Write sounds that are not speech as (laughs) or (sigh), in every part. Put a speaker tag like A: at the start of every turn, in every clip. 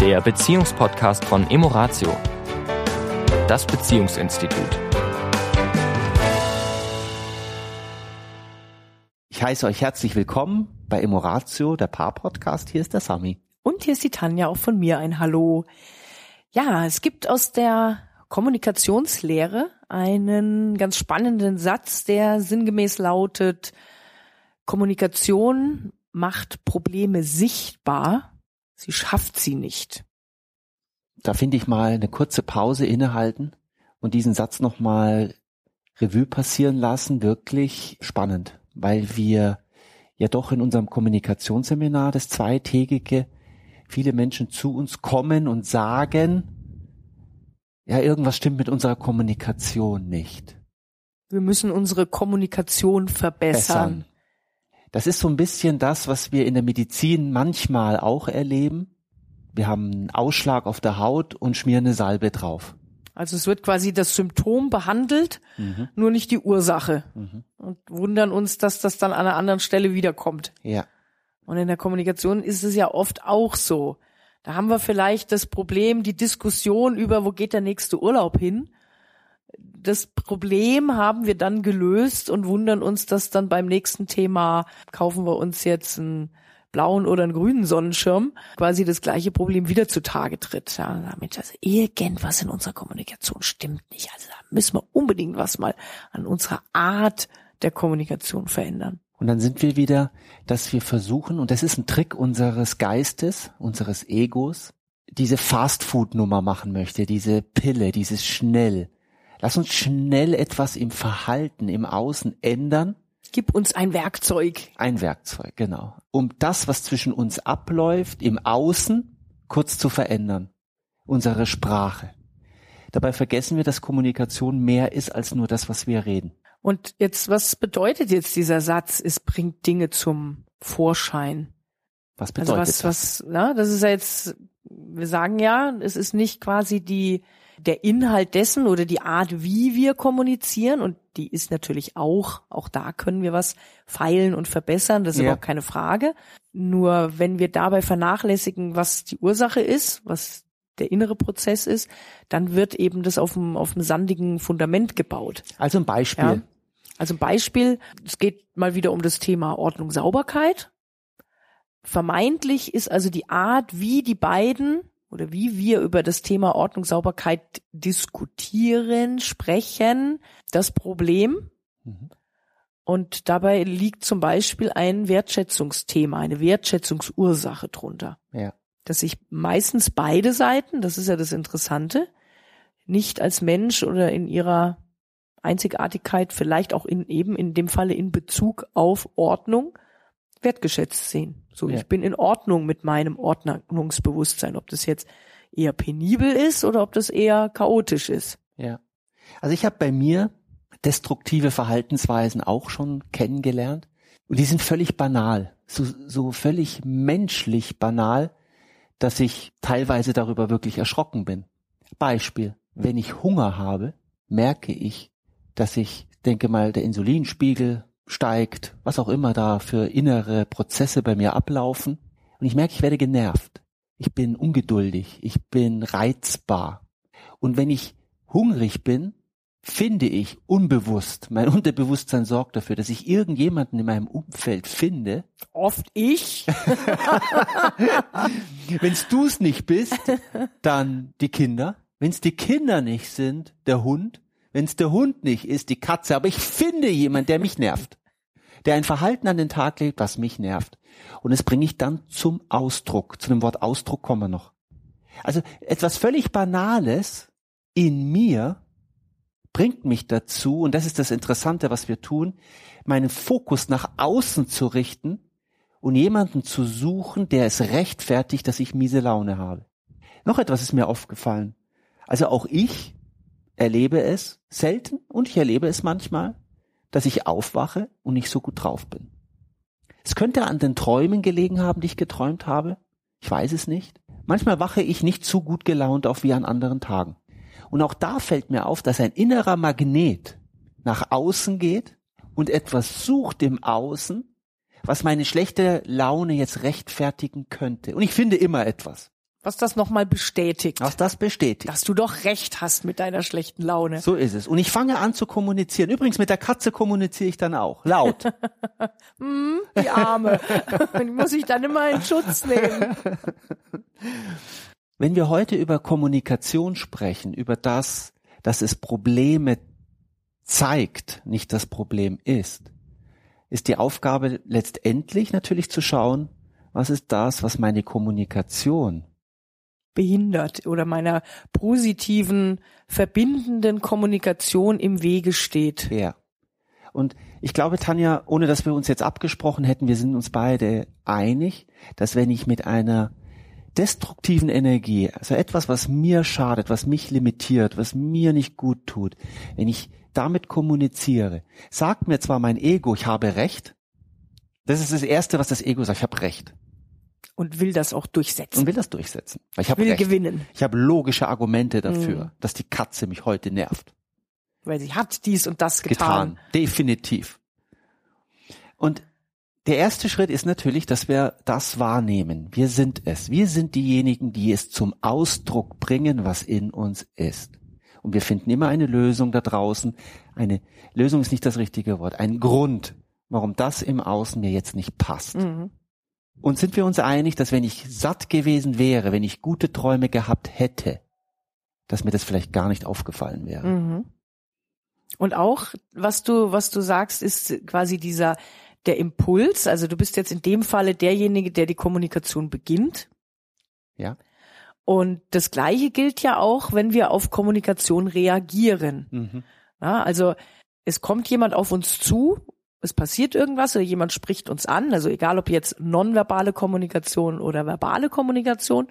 A: der Beziehungspodcast von Emoratio, das Beziehungsinstitut.
B: Ich heiße euch herzlich willkommen bei Emoratio, der Paar-Podcast. Hier ist der Sami.
C: Und hier ist die Tanja, auch von mir ein Hallo. Ja, es gibt aus der Kommunikationslehre einen ganz spannenden Satz, der sinngemäß lautet, Kommunikation macht Probleme sichtbar, sie schafft sie nicht.
B: Da finde ich mal eine kurze Pause innehalten und diesen Satz nochmal Revue passieren lassen, wirklich spannend, weil wir ja doch in unserem Kommunikationsseminar, das zweitägige, viele Menschen zu uns kommen und sagen, ja, irgendwas stimmt mit unserer Kommunikation nicht.
C: Wir müssen unsere Kommunikation verbessern. Bessern.
B: Das ist so ein bisschen das, was wir in der Medizin manchmal auch erleben. Wir haben einen Ausschlag auf der Haut und schmieren eine Salbe drauf.
C: Also es wird quasi das Symptom behandelt, mhm. nur nicht die Ursache. Mhm. Und wundern uns, dass das dann an einer anderen Stelle wiederkommt.
B: Ja.
C: Und in der Kommunikation ist es ja oft auch so. Da haben wir vielleicht das Problem, die Diskussion über, wo geht der nächste Urlaub hin. Das Problem haben wir dann gelöst und wundern uns, dass dann beim nächsten Thema kaufen wir uns jetzt einen blauen oder einen grünen Sonnenschirm, quasi das gleiche Problem wieder zutage tritt. Ja, damit also irgendwas in unserer Kommunikation stimmt nicht. Also da müssen wir unbedingt was mal an unserer Art der Kommunikation verändern.
B: Und dann sind wir wieder, dass wir versuchen, und das ist ein Trick unseres Geistes, unseres Egos, diese Fastfood-Nummer machen möchte, diese Pille, dieses schnell. Lass uns schnell etwas im Verhalten, im Außen ändern.
C: Gib uns ein Werkzeug.
B: Ein Werkzeug, genau. Um das, was zwischen uns abläuft, im Außen kurz zu verändern. Unsere Sprache. Dabei vergessen wir, dass Kommunikation mehr ist als nur das, was wir reden.
C: Und jetzt, was bedeutet jetzt dieser Satz, es bringt Dinge zum Vorschein?
B: Was bedeutet
C: also was, das? Was, na, das ist ja jetzt, wir sagen ja, es ist nicht quasi die, der Inhalt dessen oder die Art, wie wir kommunizieren und die ist natürlich auch, auch da können wir was feilen und verbessern, das ist ja. überhaupt keine Frage. Nur wenn wir dabei vernachlässigen, was die Ursache ist, was der innere Prozess ist, dann wird eben das auf dem, auf dem sandigen Fundament gebaut.
B: Also ein Beispiel.
C: Ja? Also ein Beispiel, es geht mal wieder um das Thema Ordnung, Sauberkeit. Vermeintlich ist also die Art, wie die beiden oder wie wir über das Thema Ordnung, Sauberkeit diskutieren, sprechen, das Problem. Mhm. Und dabei liegt zum Beispiel ein Wertschätzungsthema, eine Wertschätzungsursache drunter.
B: Ja
C: dass sich meistens beide Seiten, das ist ja das Interessante, nicht als Mensch oder in ihrer Einzigartigkeit, vielleicht auch in eben in dem Falle in Bezug auf Ordnung wertgeschätzt sehen. So, ja. ich bin in Ordnung mit meinem Ordnungsbewusstsein, ob das jetzt eher penibel ist oder ob das eher chaotisch ist.
B: Ja. Also ich habe bei mir destruktive Verhaltensweisen auch schon kennengelernt und die sind völlig banal, so, so völlig menschlich banal, dass ich teilweise darüber wirklich erschrocken bin. Beispiel, wenn ich Hunger habe, merke ich, dass ich, denke mal, der Insulinspiegel steigt, was auch immer da für innere Prozesse bei mir ablaufen. Und ich merke, ich werde genervt. Ich bin ungeduldig. Ich bin reizbar. Und wenn ich hungrig bin, finde ich unbewusst, mein (laughs) Unterbewusstsein sorgt dafür, dass ich irgendjemanden in meinem Umfeld finde.
C: Oft ich. (laughs)
B: Wenn es du es nicht bist, dann die Kinder. Wenn es die Kinder nicht sind, der Hund. Wenn es der Hund nicht ist, die Katze. Aber ich finde jemand, der mich nervt. Der ein Verhalten an den Tag legt, was mich nervt. Und das bringe ich dann zum Ausdruck. Zu dem Wort Ausdruck kommen wir noch. Also etwas völlig Banales in mir bringt mich dazu, und das ist das Interessante, was wir tun, meinen Fokus nach außen zu richten und jemanden zu suchen, der es rechtfertigt, dass ich miese Laune habe. Noch etwas ist mir aufgefallen. Also auch ich erlebe es selten und ich erlebe es manchmal, dass ich aufwache und nicht so gut drauf bin. Es könnte an den Träumen gelegen haben, die ich geträumt habe. Ich weiß es nicht. Manchmal wache ich nicht so gut gelaunt auf wie an anderen Tagen. Und auch da fällt mir auf, dass ein innerer Magnet nach außen geht und etwas sucht im Außen, was meine schlechte Laune jetzt rechtfertigen könnte. Und ich finde immer etwas.
C: Was das nochmal bestätigt.
B: Was das bestätigt.
C: Dass du doch recht hast mit deiner schlechten Laune.
B: So ist es. Und ich fange an zu kommunizieren. Übrigens, mit der Katze kommuniziere ich dann auch. Laut. (laughs)
C: hm, die Arme. (laughs) die muss ich dann immer in Schutz nehmen.
B: Wenn wir heute über Kommunikation sprechen, über das, dass es Probleme zeigt, nicht das Problem ist, ist die Aufgabe letztendlich natürlich zu schauen, was ist das, was meine Kommunikation
C: behindert oder meiner positiven, verbindenden Kommunikation im Wege steht.
B: Ja. Und ich glaube, Tanja, ohne dass wir uns jetzt abgesprochen hätten, wir sind uns beide einig, dass wenn ich mit einer destruktiven Energie, also etwas, was mir schadet, was mich limitiert, was mir nicht gut tut, wenn ich damit kommuniziere, sagt mir zwar mein Ego, ich habe Recht, das ist das Erste, was das Ego sagt, ich habe Recht.
C: Und will das auch durchsetzen.
B: Und will das durchsetzen. Weil ich habe
C: will
B: Recht.
C: gewinnen.
B: Ich habe logische Argumente dafür,
C: Mhm.
B: dass die Katze mich heute nervt.
C: Weil sie hat dies und das getan.
B: getan. Definitiv. Und der erste Schritt ist natürlich, dass wir das wahrnehmen. Wir sind es. Wir sind diejenigen, die es zum Ausdruck bringen, was in uns ist. Und wir finden immer eine Lösung da draußen. Eine Lösung ist nicht das richtige Wort. Ein Grund, warum das im Außen mir jetzt nicht passt.
C: Mhm.
B: Und sind wir uns einig, dass wenn ich satt gewesen wäre, wenn ich gute Träume gehabt hätte, dass mir das vielleicht gar nicht aufgefallen wäre?
C: Mhm. Und auch, was du, was du sagst, ist quasi dieser, der Impuls. Also du bist jetzt in dem Falle derjenige, der die Kommunikation beginnt.
B: Ja.
C: Und das Gleiche gilt ja auch, wenn wir auf Kommunikation reagieren.
B: Mhm.
C: Ja, also es kommt jemand auf uns zu, es passiert irgendwas oder jemand spricht uns an, also egal ob jetzt nonverbale Kommunikation oder verbale Kommunikation.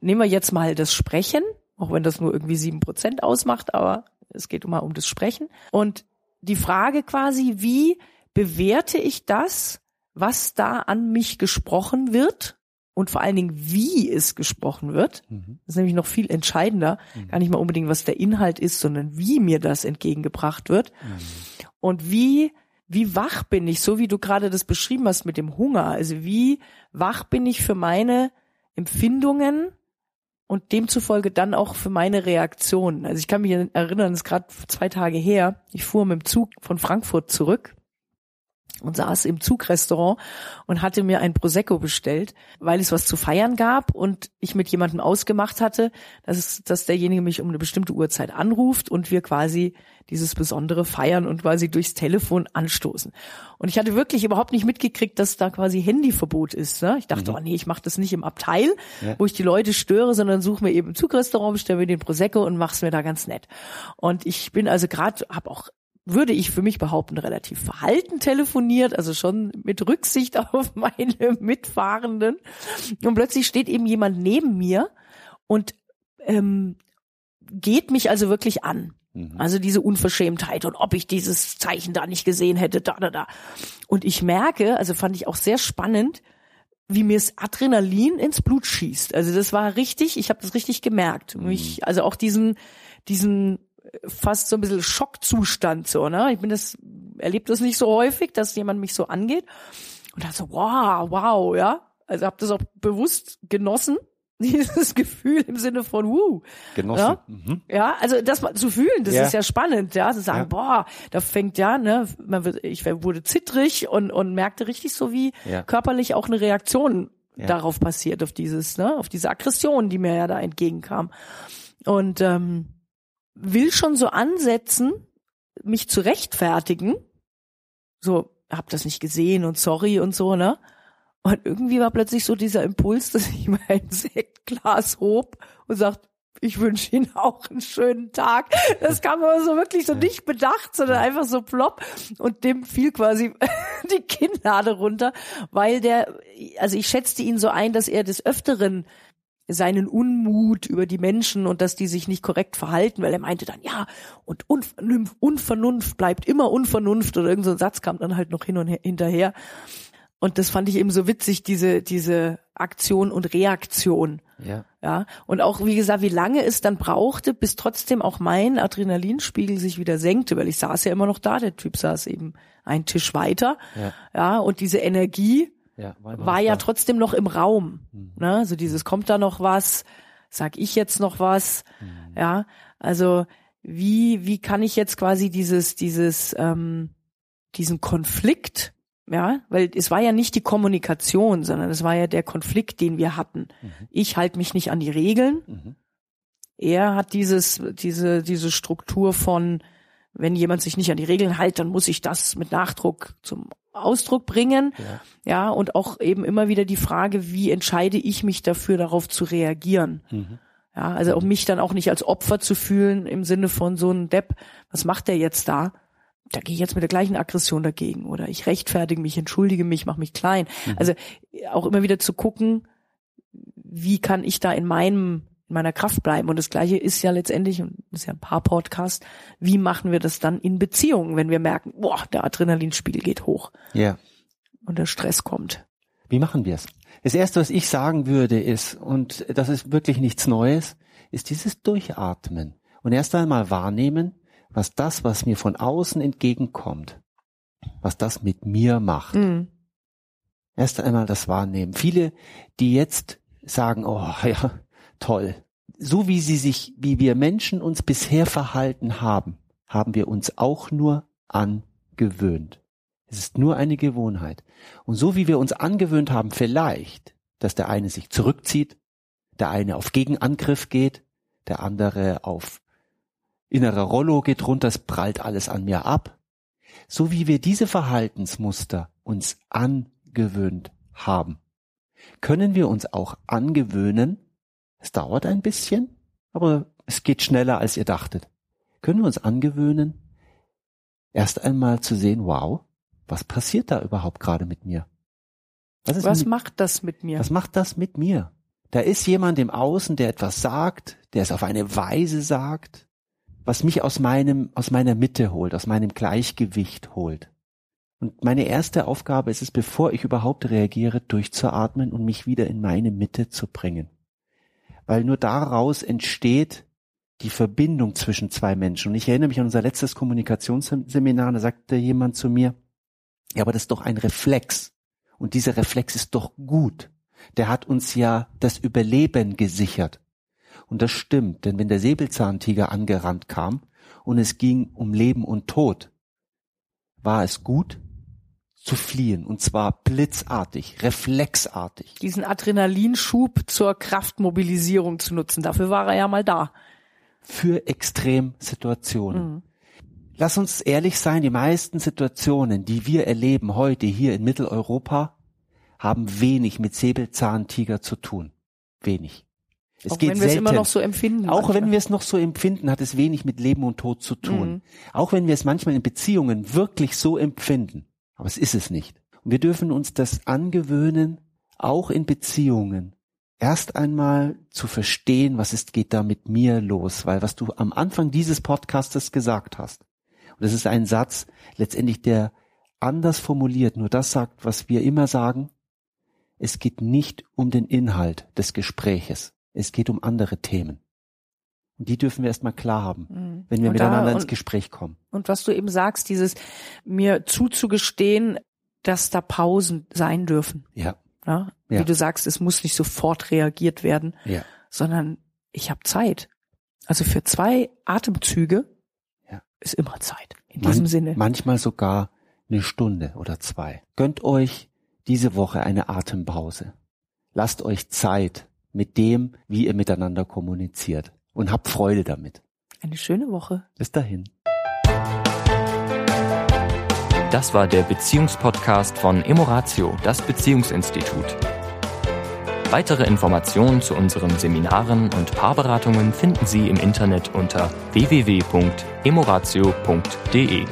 C: Nehmen wir jetzt mal das Sprechen, auch wenn das nur irgendwie sieben Prozent ausmacht, aber es geht immer um das Sprechen. Und die Frage quasi, wie bewerte ich das, was da an mich gesprochen wird? Und vor allen Dingen, wie es gesprochen wird.
B: Mhm.
C: Das ist nämlich noch viel entscheidender. Gar nicht mal unbedingt, was der Inhalt ist, sondern wie mir das entgegengebracht wird. Und wie, wie wach bin ich, so wie du gerade das beschrieben hast mit dem Hunger. Also wie wach bin ich für meine Empfindungen und demzufolge dann auch für meine Reaktionen. Also ich kann mich erinnern, es ist gerade zwei Tage her, ich fuhr mit dem Zug von Frankfurt zurück und saß im Zugrestaurant und hatte mir ein Prosecco bestellt, weil es was zu feiern gab und ich mit jemandem ausgemacht hatte, dass, dass derjenige mich um eine bestimmte Uhrzeit anruft und wir quasi dieses Besondere feiern und quasi durchs Telefon anstoßen. Und ich hatte wirklich überhaupt nicht mitgekriegt, dass da quasi Handyverbot ist. Ne? Ich dachte, oh nee, ich mache das nicht im Abteil,
B: Ja.
C: wo ich die Leute störe, sondern suche mir eben im Zugrestaurant, bestelle mir den Prosecco und mach's mir da ganz nett. Und ich bin also gerade, habe auch würde ich für mich behaupten, relativ verhalten telefoniert, also schon mit Rücksicht (laughs) auf meine Mitfahrenden. Und plötzlich steht eben jemand neben mir und ähm, geht mich also wirklich an.
B: Mhm.
C: Also diese Unverschämtheit und ob ich dieses Zeichen da nicht gesehen hätte, da, da, da. Und ich merke, also fand ich auch sehr spannend, wie mir das Adrenalin ins Blut schießt. Also das war richtig, ich habe das richtig gemerkt. Mich, also auch diesen, diesen fast so ein bisschen Schockzustand so, ne? Ich bin das, erlebt das nicht so häufig, dass jemand mich so angeht. Und dann so, wow, wow, ja. Also habe das auch bewusst genossen, (laughs) dieses Gefühl im Sinne von, wuh.
B: Genossen.
C: Ja?
B: Mhm.
C: Ja, also das mal zu fühlen, das
B: Ja.
C: ist ja spannend, ja, zu sagen,
B: Ja.
C: boah, da fängt ja, ne, man wird, ich wurde zittrig und und merkte richtig so, wie
B: Ja.
C: körperlich auch eine Reaktion darauf passiert, auf dieses, ne, auf diese Aggression, die mir ja da entgegenkam. Und ähm, will schon so ansetzen, mich zu rechtfertigen, so, hab das nicht gesehen und sorry und so, ne? Und irgendwie war plötzlich so dieser Impuls, dass ich (laughs) mein Sektglas hob und sagt, ich wünsche Ihnen auch einen schönen Tag. Das kam aber so wirklich so nicht bedacht, sondern einfach so plopp. Und dem fiel quasi (laughs) die Kinnlade runter, weil der, also ich schätzte ihn so ein, dass er des Öfteren seinen Unmut über die Menschen und dass die sich nicht korrekt verhalten, weil er meinte dann, ja, und Unvernunft, Unvernunft bleibt immer Unvernunft oder irgend so ein Satz kam dann halt noch hin und her, hinterher. Und das fand ich eben so witzig, diese, diese Aktion und Reaktion.
B: Ja.
C: Ja, und auch, wie gesagt, wie lange es dann brauchte, bis trotzdem auch mein Adrenalinspiegel sich wieder senkte, weil ich saß ja immer noch da, der Typ saß eben einen Tisch weiter.
B: Ja.
C: Ja, und diese Energie,
B: Ja, war,
C: war ja trotzdem noch im Raum.
B: Mhm.
C: Ne? Also dieses kommt da noch was, sag ich jetzt noch was,
B: Mhm.
C: ja. Also wie wie kann ich jetzt quasi dieses dieses ähm, diesen Konflikt, ja, weil es war ja nicht die Kommunikation, sondern es war ja der Konflikt, den wir hatten.
B: Mhm.
C: Ich halte mich nicht an die Regeln.
B: Mhm.
C: Er hat dieses diese diese Struktur von wenn jemand sich nicht an die Regeln hält, dann muss ich das mit Nachdruck zum Ausdruck bringen.
B: Ja.
C: Ja, und auch eben immer wieder die Frage, wie entscheide ich mich dafür, darauf zu reagieren?
B: Mhm.
C: Ja, also um mich dann auch nicht als Opfer zu fühlen im Sinne von so ein Depp, was macht der jetzt da? Da gehe ich jetzt mit der gleichen Aggression dagegen oder ich rechtfertige mich, entschuldige mich, mache mich klein.
B: Mhm.
C: Also auch immer wieder zu gucken, wie kann ich da in meinem in meiner Kraft bleiben. Und das Gleiche ist ja letztendlich, und das ist ja ein paar Podcast, wie machen wir das dann in Beziehungen, wenn wir merken, boah, der Adrenalinspiegel geht hoch
B: ja.
C: und der Stress kommt.
B: Wie machen wir es? Das erste, was ich sagen würde, ist, und das ist wirklich nichts Neues, ist dieses Durchatmen und erst einmal wahrnehmen, was das, was mir von außen entgegenkommt, was das mit mir macht.
C: Mhm.
B: Erst einmal das Wahrnehmen. Viele, die jetzt sagen, oh (laughs) ja, toll. So wie sie sich, wie wir Menschen uns bisher verhalten haben, haben wir uns auch nur angewöhnt. Es ist nur eine Gewohnheit. Und so wie wir uns angewöhnt haben, vielleicht, dass der eine sich zurückzieht, der eine auf Gegenangriff geht, der andere auf innerer Rollo geht runter, es prallt alles an mir ab. So wie wir diese Verhaltensmuster uns angewöhnt haben, können wir uns auch angewöhnen, es dauert ein bisschen, aber es geht schneller, als ihr dachtet, können wir uns angewöhnen, erst einmal zu sehen, wow, was passiert da überhaupt gerade mit mir? Was,
C: Was
B: mit,
C: macht das mit mir?
B: was macht das mit mir? Da ist jemand im Außen, der etwas sagt, der es auf eine Weise sagt, was mich aus meinem, aus meiner Mitte holt, aus meinem Gleichgewicht holt. Und meine erste Aufgabe ist es, bevor ich überhaupt reagiere, durchzuatmen und mich wieder in meine Mitte zu bringen. Weil nur daraus entsteht die Verbindung zwischen zwei Menschen. Und ich erinnere mich an unser letztes Kommunikationsseminar, da sagte jemand zu mir, ja, aber das ist doch ein Reflex. Und dieser Reflex ist doch gut. Der hat uns ja das Überleben gesichert. Und das stimmt, denn wenn der Säbelzahntiger angerannt kam und es ging um Leben und Tod, war es gut zu fliehen und zwar blitzartig, reflexartig.
C: Diesen Adrenalinschub zur Kraftmobilisierung zu nutzen. Dafür war er ja mal da.
B: Für Extremsituationen.
C: Mhm.
B: Lass uns ehrlich sein, die meisten Situationen, die wir erleben heute hier in Mitteleuropa, haben wenig mit Säbelzahntiger zu tun. Wenig. Es
C: Auch
B: geht
C: wenn wir es immer noch so empfinden.
B: Auch wenn
C: manchmal.
B: wir es noch so empfinden, hat es wenig mit Leben und Tod zu tun.
C: Mhm.
B: Auch wenn wir es manchmal in Beziehungen wirklich so empfinden. Aber es ist es nicht. Und wir dürfen uns das angewöhnen, auch in Beziehungen, erst einmal zu verstehen, was ist, geht da mit mir los. Weil was du am Anfang dieses Podcastes gesagt hast, und das ist ein Satz, letztendlich der anders formuliert, nur das sagt, was wir immer sagen, es geht nicht um den Inhalt des Gespräches. Es geht um andere Themen. Und die dürfen wir erstmal klar haben,
C: Mhm.
B: wenn wir
C: Und da-
B: miteinander ins
C: und-
B: Gespräch kommen.
C: Und was du eben sagst, dieses mir zuzugestehen, dass da Pausen sein dürfen.
B: Ja,
C: Ja?
B: Ja.
C: Wie du sagst, es muss nicht sofort reagiert werden,
B: ja,
C: sondern ich habe Zeit. Also für zwei Atemzüge
B: Ja.
C: ist immer Zeit. In
B: Man-
C: diesem Sinne.
B: manchmal sogar eine Stunde oder zwei. Gönnt euch diese Woche eine Atempause. Lasst euch Zeit mit dem, wie ihr miteinander kommuniziert und habt Freude damit.
C: Eine schöne Woche.
B: Bis dahin.
A: Das war der Beziehungspodcast von Emoratio, das Beziehungsinstitut. Weitere Informationen zu unseren Seminaren und Paarberatungen finden Sie im Internet unter www.emoratio.de.